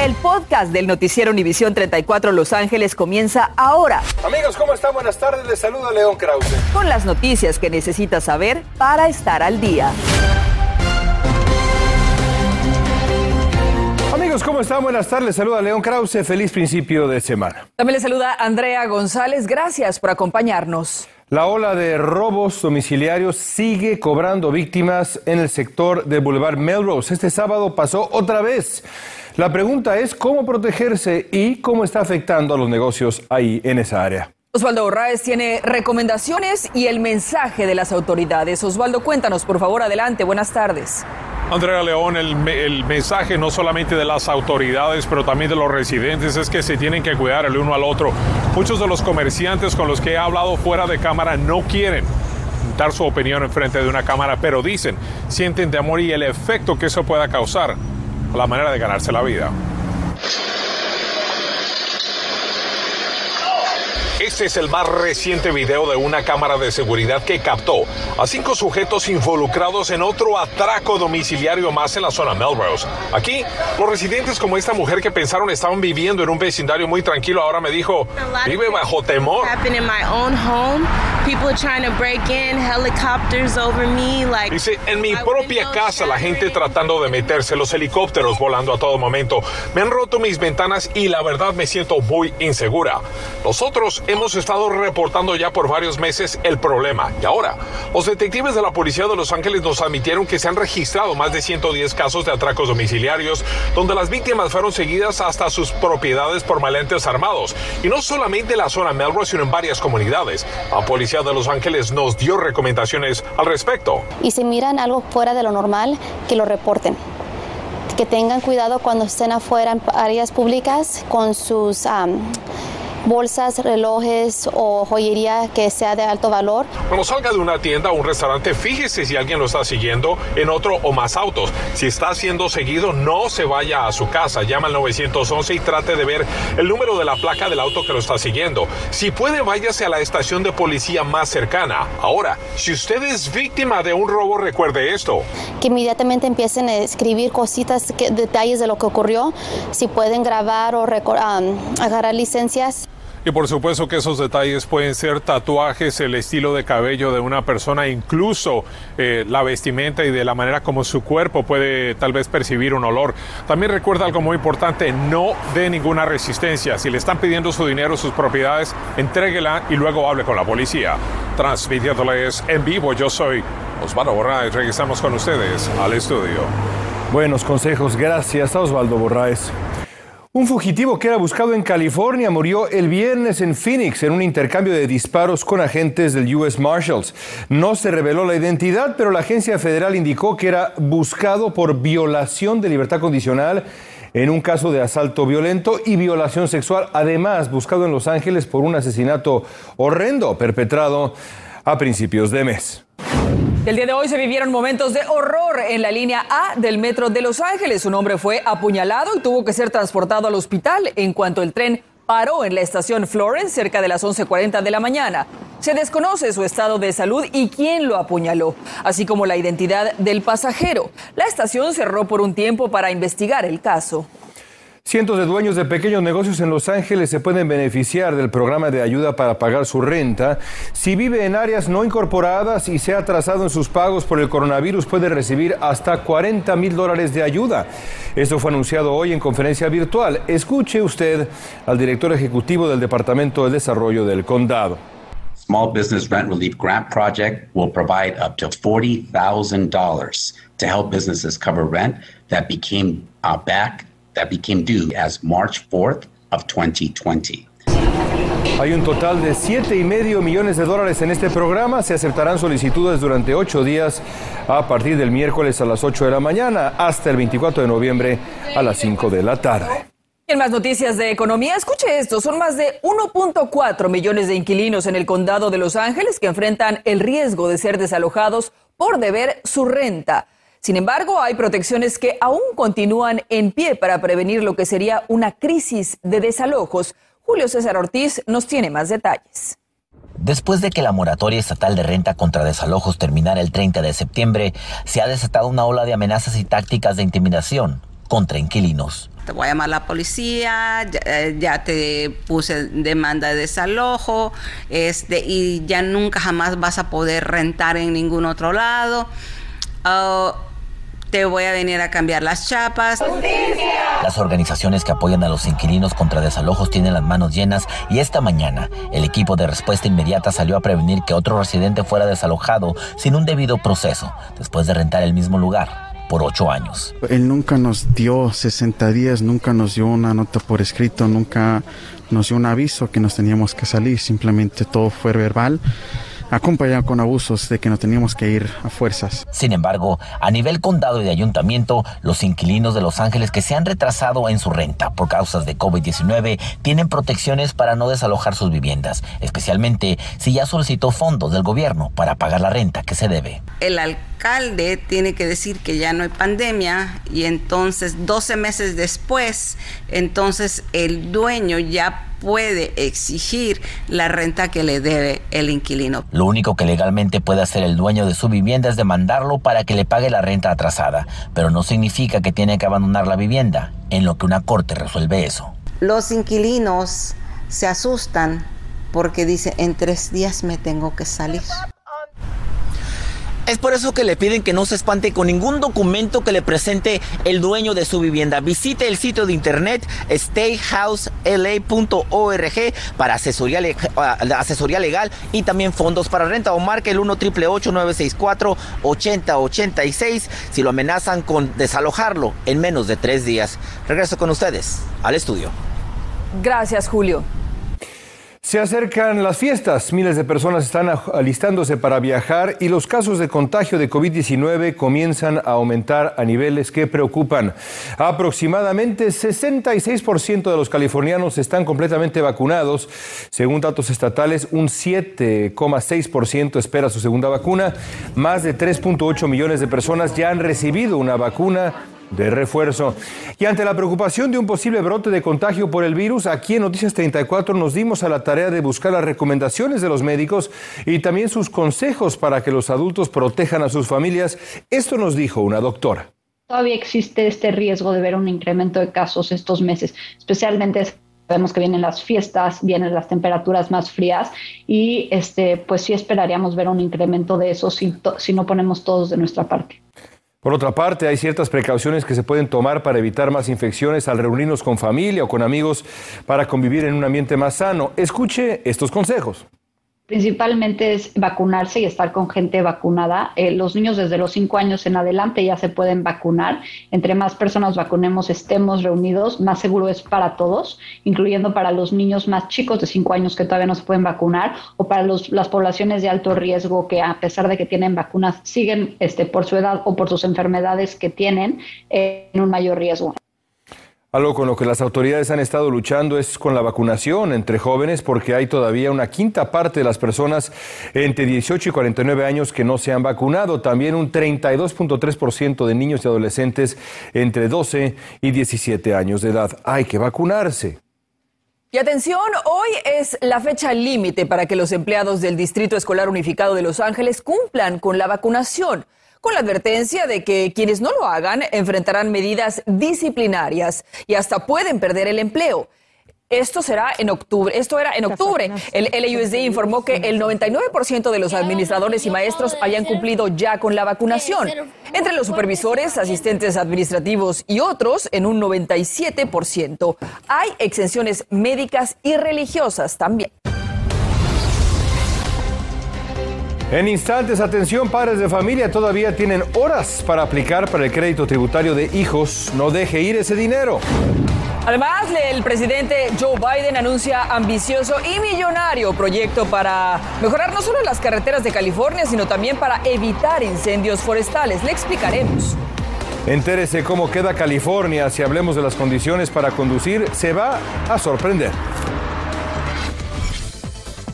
El podcast del noticiero Univisión 34 Los Ángeles comienza ahora. Amigos, ¿cómo están? Buenas tardes. Les saluda León Krause. Con las noticias que necesitas saber para estar al día. Amigos, ¿cómo están? Buenas tardes. Les saluda León Krause. Feliz principio de semana. También le saluda Andrea González. Gracias por acompañarnos. La ola de robos domiciliarios sigue cobrando víctimas en el sector del Boulevard Melrose. Este sábado pasó otra vez. La pregunta es cómo protegerse y cómo está afectando a los negocios ahí en esa área. Osvaldo Borraes tiene recomendaciones y el mensaje de las autoridades. Osvaldo, cuéntanos, por favor, adelante. Buenas tardes. Andrea León, el, el, mensaje no solamente de las autoridades, pero también de los residentes es que se tienen que cuidar el uno al otro. Muchos de los comerciantes con los que he hablado fuera de cámara no quieren dar su opinión en frente de una cámara, pero dicen, sienten temor y el efecto que eso pueda causar la manera de ganarse la vida. Este es el más reciente video de una cámara de seguridad que captó a cinco sujetos involucrados en otro atraco domiciliario más en la zona Melrose. Aquí, los residentes como esta mujer que pensaron estaban viviendo en un vecindario muy tranquilo, ahora me dijo, vive bajo temor. Dice, en mi propia casa la gente tratando de meterse, los helicópteros volando a todo momento. Me han roto mis ventanas y la verdad me siento muy insegura. Nosotros hemos estado reportando ya por varios meses el problema. Y ahora, los detectives de la Policía de Los Ángeles nos admitieron que se han registrado más de 110 casos de atracos domiciliarios, donde las víctimas fueron seguidas hasta sus propiedades por maleantes armados. Y no solamente en la zona Melrose, sino en varias comunidades. La Policía de Los Ángeles nos dio recomendaciones al respecto. Y si miran algo fuera de lo normal, que lo reporten que tengan cuidado cuando estén afuera en áreas públicas con sus bolsas, relojes o joyería que sea de alto valor. Cuando salga de una tienda o un restaurante, fíjese si alguien lo está siguiendo en otro o más autos. Si está siendo seguido, no se vaya a su casa. Llama al 911 y trate de ver el número de la placa del auto que lo está siguiendo. Si puede, váyase a la estación de policía más cercana. Ahora, si usted es víctima de un robo, recuerde esto. Que inmediatamente empiecen a escribir cositas, detalles de lo que ocurrió. Si pueden grabar o agarrar licencias. Y por supuesto que esos detalles pueden ser tatuajes, el estilo de cabello de una persona, incluso eh, la vestimenta y de la manera como su cuerpo puede tal vez percibir un olor. También recuerda algo muy importante, no dé ninguna resistencia. Si le están pidiendo su dinero, sus propiedades, entréguela y luego hable con la policía. Transmitiéndoles en vivo, yo soy Osvaldo Borraes. Regresamos con ustedes al estudio. Buenos consejos, gracias a Osvaldo Borraes. Un fugitivo que era buscado en California murió el viernes en Phoenix en un intercambio de disparos con agentes del US Marshals. No se reveló la identidad, pero la agencia federal indicó que era buscado por violación de libertad condicional en un caso de asalto violento y violación sexual, además buscado en Los Ángeles por un asesinato horrendo perpetrado a principios de mes. El día de hoy se vivieron momentos de horror en la línea A del metro de Los Ángeles. Un hombre fue apuñalado y tuvo que ser transportado al hospital en cuanto el tren paró en la estación Florence cerca de las 11:40 de la mañana. Se desconoce su estado de salud y quién lo apuñaló, así como la identidad del pasajero. La estación cerró por un tiempo para investigar el caso. Cientos de dueños de pequeños negocios en Los Ángeles se pueden beneficiar del programa de ayuda para pagar su renta. Si vive en áreas no incorporadas y se ha atrasado en sus pagos por el coronavirus, puede recibir hasta 40 mil dólares de ayuda. Esto fue anunciado hoy en conferencia virtual. Escuche usted al director ejecutivo del Departamento de Desarrollo del Condado. Small Business Rent Relief Grant Project will provide up to $40,000 to help businesses cover rent that became uh, back that became due as March 4th of 2020. Hay un total de siete y medio millones de dólares en este programa. Se aceptarán solicitudes durante ocho días a partir del miércoles a las 8 de la mañana hasta el 24 de noviembre a las 5 de la tarde. En más noticias de economía, escuche esto, son más de 1.4 millones de inquilinos en el condado de Los Ángeles que enfrentan el riesgo de ser desalojados por deber su renta. Sin embargo, hay protecciones que aún continúan en pie para prevenir lo que sería una crisis de desalojos. Julio César Ortiz nos tiene más detalles. Después de que la moratoria estatal de renta contra desalojos terminara el 30 de septiembre, se ha desatado una ola de amenazas y tácticas de intimidación contra inquilinos. te voy a llamar a la policía, ya, eh, te puse demanda de desalojo, este, y ya nunca jamás vas a poder rentar en ningún otro lado. Oh, te voy a venir a cambiar las chapas. Las organizaciones que apoyan a los inquilinos contra desalojos tienen las manos llenas y esta mañana el equipo de respuesta inmediata salió a prevenir que otro residente fuera desalojado sin un debido proceso después de rentar el mismo lugar por ocho años. Él nunca nos dio 60 días, nunca nos dio una nota por escrito, nunca nos dio un aviso que nos teníamos que salir, simplemente todo fue verbal acompañado con abusos de que no teníamos que ir a fuerzas. Sin embargo, a nivel condado y de ayuntamiento, los inquilinos de Los Ángeles que se han retrasado en su renta por causas de COVID-19 tienen protecciones para no desalojar sus viviendas, especialmente si ya solicitó fondos del gobierno para pagar la renta que se debe. El alcalde tiene que decir que ya no hay pandemia y entonces 12 meses después, entonces el dueño ya puede exigir la renta que le debe el inquilino. Lo único que legalmente puede hacer el dueño de su vivienda es demandarlo para que le pague la renta atrasada, pero no significa que tiene que abandonar la vivienda, en lo que una corte resuelve eso. Los inquilinos se asustan porque dice en tres días me tengo que salir. Es por eso que le piden que no se espante con ningún documento que le presente el dueño de su vivienda. Visite el sitio de internet stayhousela.org para asesoría, ah, asesoría legal y también fondos para renta o marque el 1 964 8086 si lo amenazan con desalojarlo en menos de tres días. Regreso con ustedes al estudio. Gracias, Julio. Se acercan las fiestas, miles de personas están alistándose para viajar y los casos de contagio de COVID-19 comienzan a aumentar a niveles que preocupan. Aproximadamente 66% de los californianos están completamente vacunados. Según datos estatales, un 7,6% espera su segunda vacuna. Más de 3.8 millones de personas ya han recibido una vacuna de refuerzo. Y ante la preocupación de un posible brote de contagio por el virus, aquí en Noticias 34 nos dimos a la tarea de buscar las recomendaciones de los médicos y también sus consejos para que los adultos protejan a sus familias. Esto nos dijo una doctora. Todavía existe este riesgo de ver un incremento de casos estos meses, especialmente sabemos que vienen las fiestas, vienen las temperaturas más frías y este, pues sí esperaríamos ver un incremento de eso si, si no ponemos todos de nuestra parte. Por otra parte, hay ciertas precauciones que se pueden tomar para evitar más infecciones al reunirnos con familia o con amigos para convivir en un ambiente más sano. Escuche estos consejos principalmente es vacunarse y estar con gente vacunada. Eh, los niños desde los 5 años en adelante ya se pueden vacunar. Entre más personas vacunemos, estemos reunidos, más seguro es para todos, incluyendo para los niños más chicos de 5 años que todavía no se pueden vacunar o para las poblaciones de alto riesgo que a pesar de que tienen vacunas siguen este, por su edad o por sus enfermedades que tienen eh, en un mayor riesgo. Algo con lo que las autoridades han estado luchando es con la vacunación entre jóvenes porque hay todavía una quinta parte de las personas entre 18 y 49 años que no se han vacunado. También un 32.3% de niños y adolescentes entre 12 y 17 años de edad. Hay que vacunarse. Y atención, hoy es la fecha límite para que los empleados del Distrito Escolar Unificado de Los Ángeles cumplan con la vacunación con la advertencia de que quienes no lo hagan enfrentarán medidas disciplinarias y hasta pueden perder el empleo. Esto será en octubre. Esto era en octubre. El LUSD informó que el 99% de los administradores y maestros habían cumplido ya con la vacunación. Entre los supervisores, asistentes administrativos y otros, en un 97%. Hay exenciones médicas y religiosas también. En instantes, atención, padres de familia todavía tienen horas para aplicar para el crédito tributario de hijos. No deje ir ese dinero. Además, el presidente Joe Biden anuncia ambicioso y millonario proyecto para mejorar no solo las carreteras de California, sino también para evitar incendios forestales. Le explicaremos. Entérese cómo queda California. Si hablemos de las condiciones para conducir, se va a sorprender.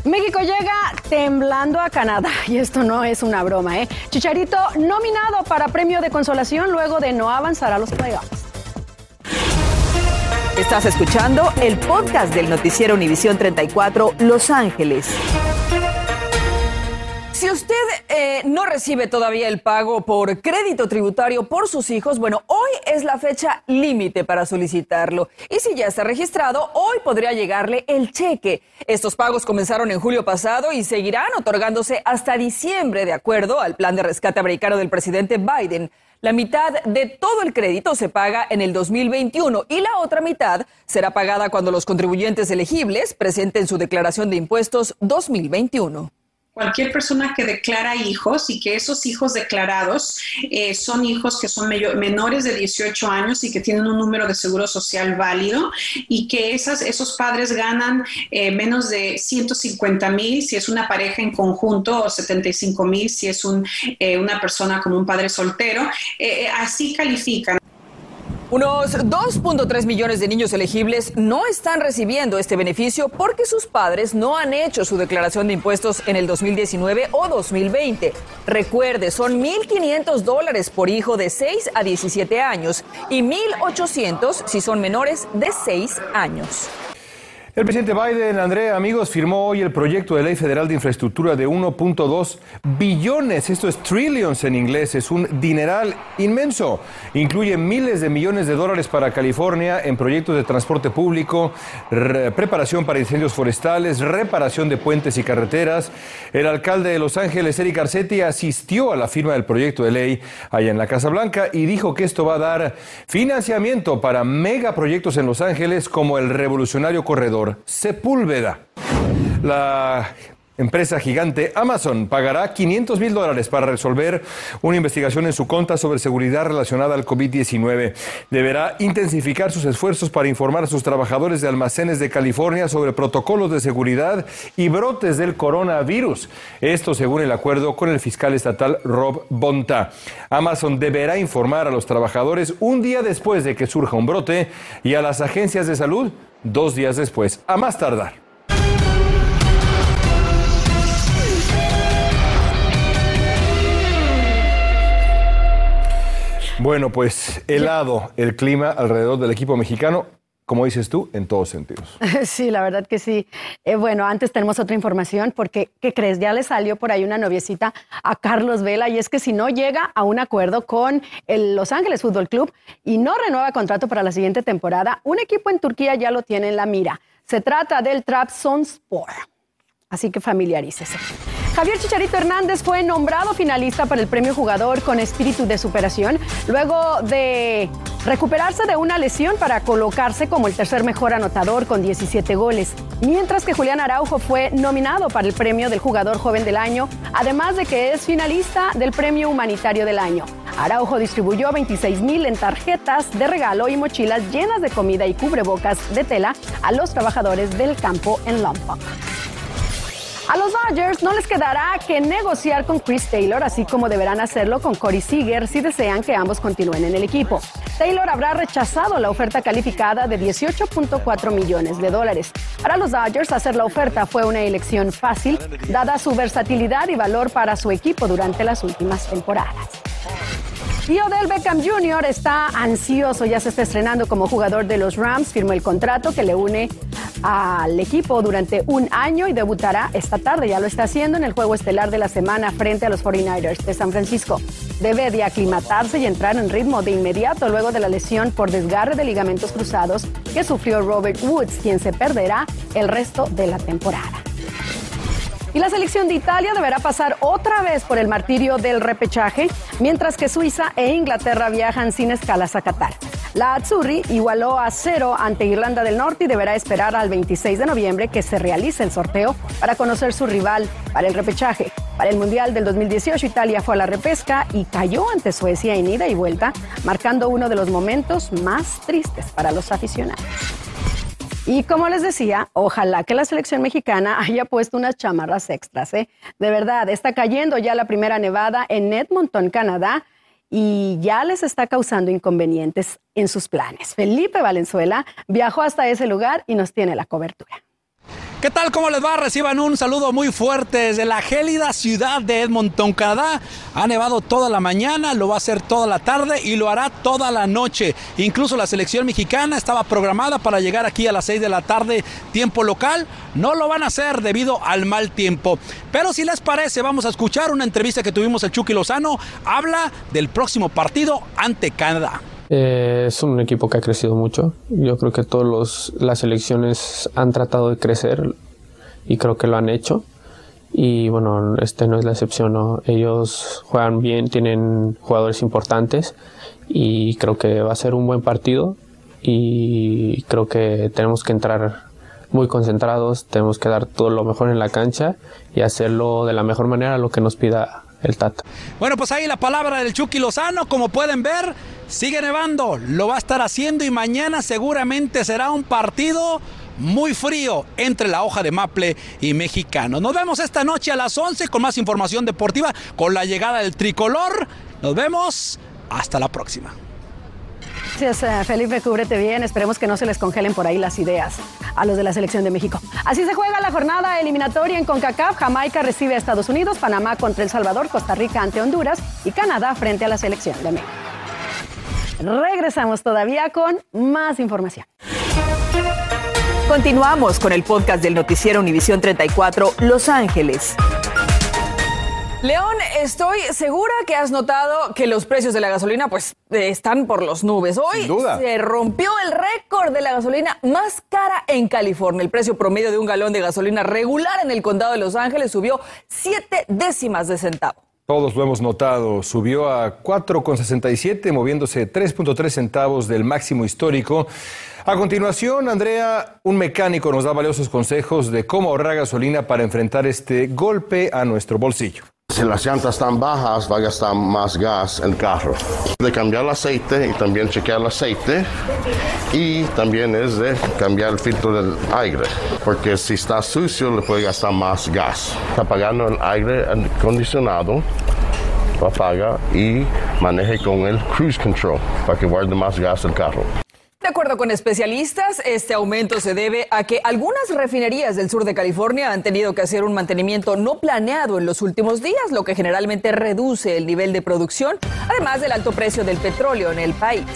México llega temblando a Canadá y esto no es una broma, ¿eh? Chicharito nominado para premio de consolación luego de no avanzar a los playoffs. Estás escuchando el podcast del noticiero Univisión 34 Los Ángeles. Si usted eh, no recibe todavía el pago por crédito tributario por sus hijos, bueno, hoy es la fecha límite para solicitarlo. Y si ya está registrado, hoy podría llegarle el cheque. Estos pagos comenzaron en julio pasado y seguirán otorgándose hasta diciembre, de acuerdo al plan de rescate americano del presidente Biden. La mitad de todo el crédito se paga en el 2021 y la otra mitad será pagada cuando los contribuyentes elegibles presenten su declaración de impuestos 2021 cualquier persona que declara hijos y que esos hijos declarados eh, son hijos que son menores de 18 años y que tienen un número de seguro social válido y que esas, esos padres ganan eh, menos de 150 mil si es una pareja en conjunto o 75 mil si es un, eh, una persona como un padre soltero, así califican. Unos 2.3 millones de niños elegibles no están recibiendo este beneficio porque sus padres no han hecho su declaración de impuestos en el 2019 o 2020. Recuerde, son 1.500 dólares por hijo de 6 a 17 años y 1.800 si son menores de 6 años. El presidente Biden, Andrea, amigos, firmó hoy el proyecto de ley federal de infraestructura de 1.2 billones, esto es trillions en inglés, es un dineral inmenso. Incluye miles de millones de dólares para California en proyectos de transporte público, preparación para incendios forestales, reparación de puentes y carreteras. El alcalde de Los Ángeles, Eric Garcetti, asistió a la firma del proyecto de ley allá en la Casa Blanca y dijo que esto va a dar financiamiento para megaproyectos en Los Ángeles como el revolucionario corredor Sepúlveda. La empresa gigante Amazon pagará 500 mil dólares para resolver una investigación en su conta sobre seguridad relacionada al COVID-19. Deberá intensificar sus esfuerzos para informar a sus trabajadores de almacenes de California sobre protocolos de seguridad y brotes del coronavirus. Esto según el acuerdo con el fiscal estatal Rob Bonta. Amazon deberá informar a los trabajadores un día después de que surja un brote y a las agencias de salud dos días después, a más tardar. Bueno, pues helado el clima alrededor del equipo mexicano como dices tú, en todos sentidos. Sí, la verdad que sí. Eh, bueno, antes tenemos otra información porque, ¿qué crees? Ya le salió por ahí una noviecita a Carlos Vela y es que si no llega a un acuerdo con el Los Ángeles Fútbol Club y no renueva contrato para la siguiente temporada, un equipo en Turquía ya lo tiene en la mira. Se trata del Trabzonspor. Así que familiarícese. Javier Chicharito Hernández fue nombrado finalista para el premio jugador con espíritu de superación luego de recuperarse de una lesión para colocarse como el tercer mejor anotador con 17 goles, mientras que Julián Araujo fue nominado para el premio del jugador joven del año, además de que es finalista del premio humanitario del año. Araujo distribuyó 26 mil en tarjetas de regalo y mochilas llenas de comida y cubrebocas de tela a los trabajadores del campo en Lompoc. A los Dodgers no les quedará que negociar con Chris Taylor, así como deberán hacerlo con Corey Seager si desean que ambos continúen en el equipo. Taylor habrá rechazado la oferta calificada de 18.4 millones de dólares. Para los Dodgers, hacer la oferta fue una elección fácil, dada su versatilidad y valor para su equipo durante las últimas temporadas. Y Odell Beckham Jr. está ansioso, ya se está estrenando como jugador de los Rams, firmó el contrato que le une al equipo durante un año y debutará esta tarde, ya lo está haciendo en el juego estelar de la semana frente a los 49ers de San Francisco. Debe de aclimatarse y entrar en ritmo de inmediato luego de la lesión por desgarre de ligamentos cruzados que sufrió Robert Woods, quien se perderá el resto de la temporada. Y la selección de Italia deberá pasar otra vez por el martirio del repechaje, mientras que Suiza e Inglaterra viajan sin escalas a Qatar. La Azzurri igualó a cero ante Irlanda del Norte y deberá esperar al 26 de noviembre que se realice el sorteo para conocer su rival para el repechaje. Para el Mundial del 2018, Italia fue a la repesca y cayó ante Suecia en ida y vuelta, marcando uno de los momentos más tristes para los aficionados. Y como les decía, ojalá que la selección mexicana haya puesto unas chamarras extras. ¿eh? De verdad, está cayendo ya la primera nevada en Edmonton, Canadá, y ya les está causando inconvenientes en sus planes. Felipe Valenzuela viajó hasta ese lugar y nos tiene la cobertura. ¿Qué tal? ¿Cómo les va? Reciban un saludo muy fuerte desde la gélida ciudad de Edmonton, Canadá. Ha nevado toda la mañana, lo va a hacer toda la tarde y lo hará toda la noche. Incluso la selección mexicana estaba programada para llegar aquí a las 6 de la tarde, tiempo local. No lo van a hacer debido al mal tiempo. Pero si les parece, vamos a escuchar una entrevista que tuvimos el Chucky Lozano. Habla del próximo partido ante Canadá. Eh, es un equipo que ha crecido mucho. Yo creo que todas las selecciones han tratado de crecer y creo que lo han hecho. Y bueno, este no es la excepción. Ellos juegan bien, tienen jugadores importantes y creo que va a ser un buen partido. Y creo que tenemos que entrar muy concentrados, tenemos que dar todo lo mejor en la cancha y hacerlo de la mejor manera, lo que nos pida el Tata. Bueno, pues ahí la palabra del Chucky Lozano, como pueden ver, sigue nevando, lo va a estar haciendo y mañana seguramente será un partido muy frío entre la hoja de maple y mexicano. Nos vemos esta noche a las 11 con más información deportiva con la llegada del tricolor. Nos vemos, hasta la próxima. Gracias, eh, Felipe, cúbrete bien. Esperemos que no se les congelen por ahí las ideas a los de la selección de México. Así se juega la jornada eliminatoria en CONCACAF. Jamaica recibe a Estados Unidos, Panamá contra El Salvador, Costa Rica ante Honduras y Canadá frente a la selección de México. Regresamos todavía con más información. Continuamos con el podcast del noticiero Univisión 34 Los Ángeles. León, estoy segura que has notado que los precios de la gasolina pues están por los nubes. Hoy se rompió el récord de la gasolina más cara en California. El precio promedio de un galón de gasolina regular en el condado de Los Ángeles subió siete décimas de centavo. Todos lo hemos notado, subió a 4,67, moviéndose 3.3 centavos del máximo histórico. A continuación, Andrea, un mecánico nos da valiosos consejos de cómo ahorrar gasolina para enfrentar este golpe a nuestro bolsillo. Si las llantas están bajas, va a gastar más gas el carro. De cambiar el aceite y también chequear el aceite. Y también es de cambiar el filtro del aire. Porque si está sucio, le puede gastar más gas. Apagando el aire acondicionado, lo apaga y maneje con el cruise control para que guarde más gas el carro. De acuerdo con especialistas, este aumento se debe a que algunas refinerías del sur de California han tenido que hacer un mantenimiento no planeado en los últimos días, lo que generalmente reduce el nivel de producción, además del alto precio del petróleo en el país.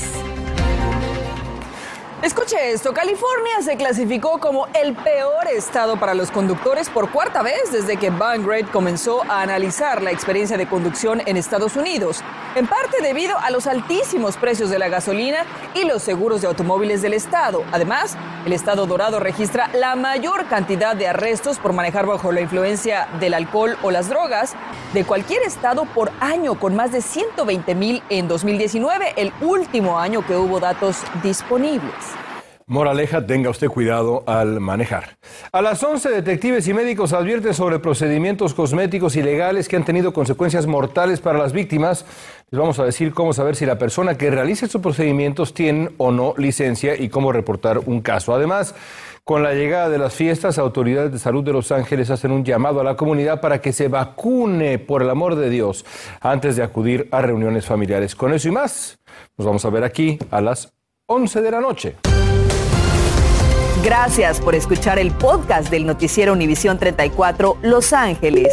Escuche esto, California se clasificó como el peor estado para los conductores por cuarta vez desde que Bangrade comenzó a analizar la experiencia de conducción en Estados Unidos, en parte debido a los altísimos precios de la gasolina y los seguros de automóviles del estado. Además, el estado dorado registra la mayor cantidad de arrestos por manejar bajo la influencia del alcohol o las drogas de cualquier estado por año, con más de 120 mil en 2019, el último año que hubo datos disponibles. Moraleja, tenga usted cuidado al manejar. A las 11, detectives y médicos advierten sobre procedimientos cosméticos ilegales que han tenido consecuencias mortales para las víctimas. Les vamos a decir cómo saber si la persona que realiza estos procedimientos tiene o no licencia y cómo reportar un caso. Además, con la llegada de las fiestas, autoridades de salud de Los Ángeles hacen un llamado a la comunidad para que se vacune, por el amor de Dios, antes de acudir a reuniones familiares. Con eso y más, nos vamos a ver aquí a las 11 de la noche. Gracias por escuchar el podcast del noticiero Univisión 34 Los Ángeles.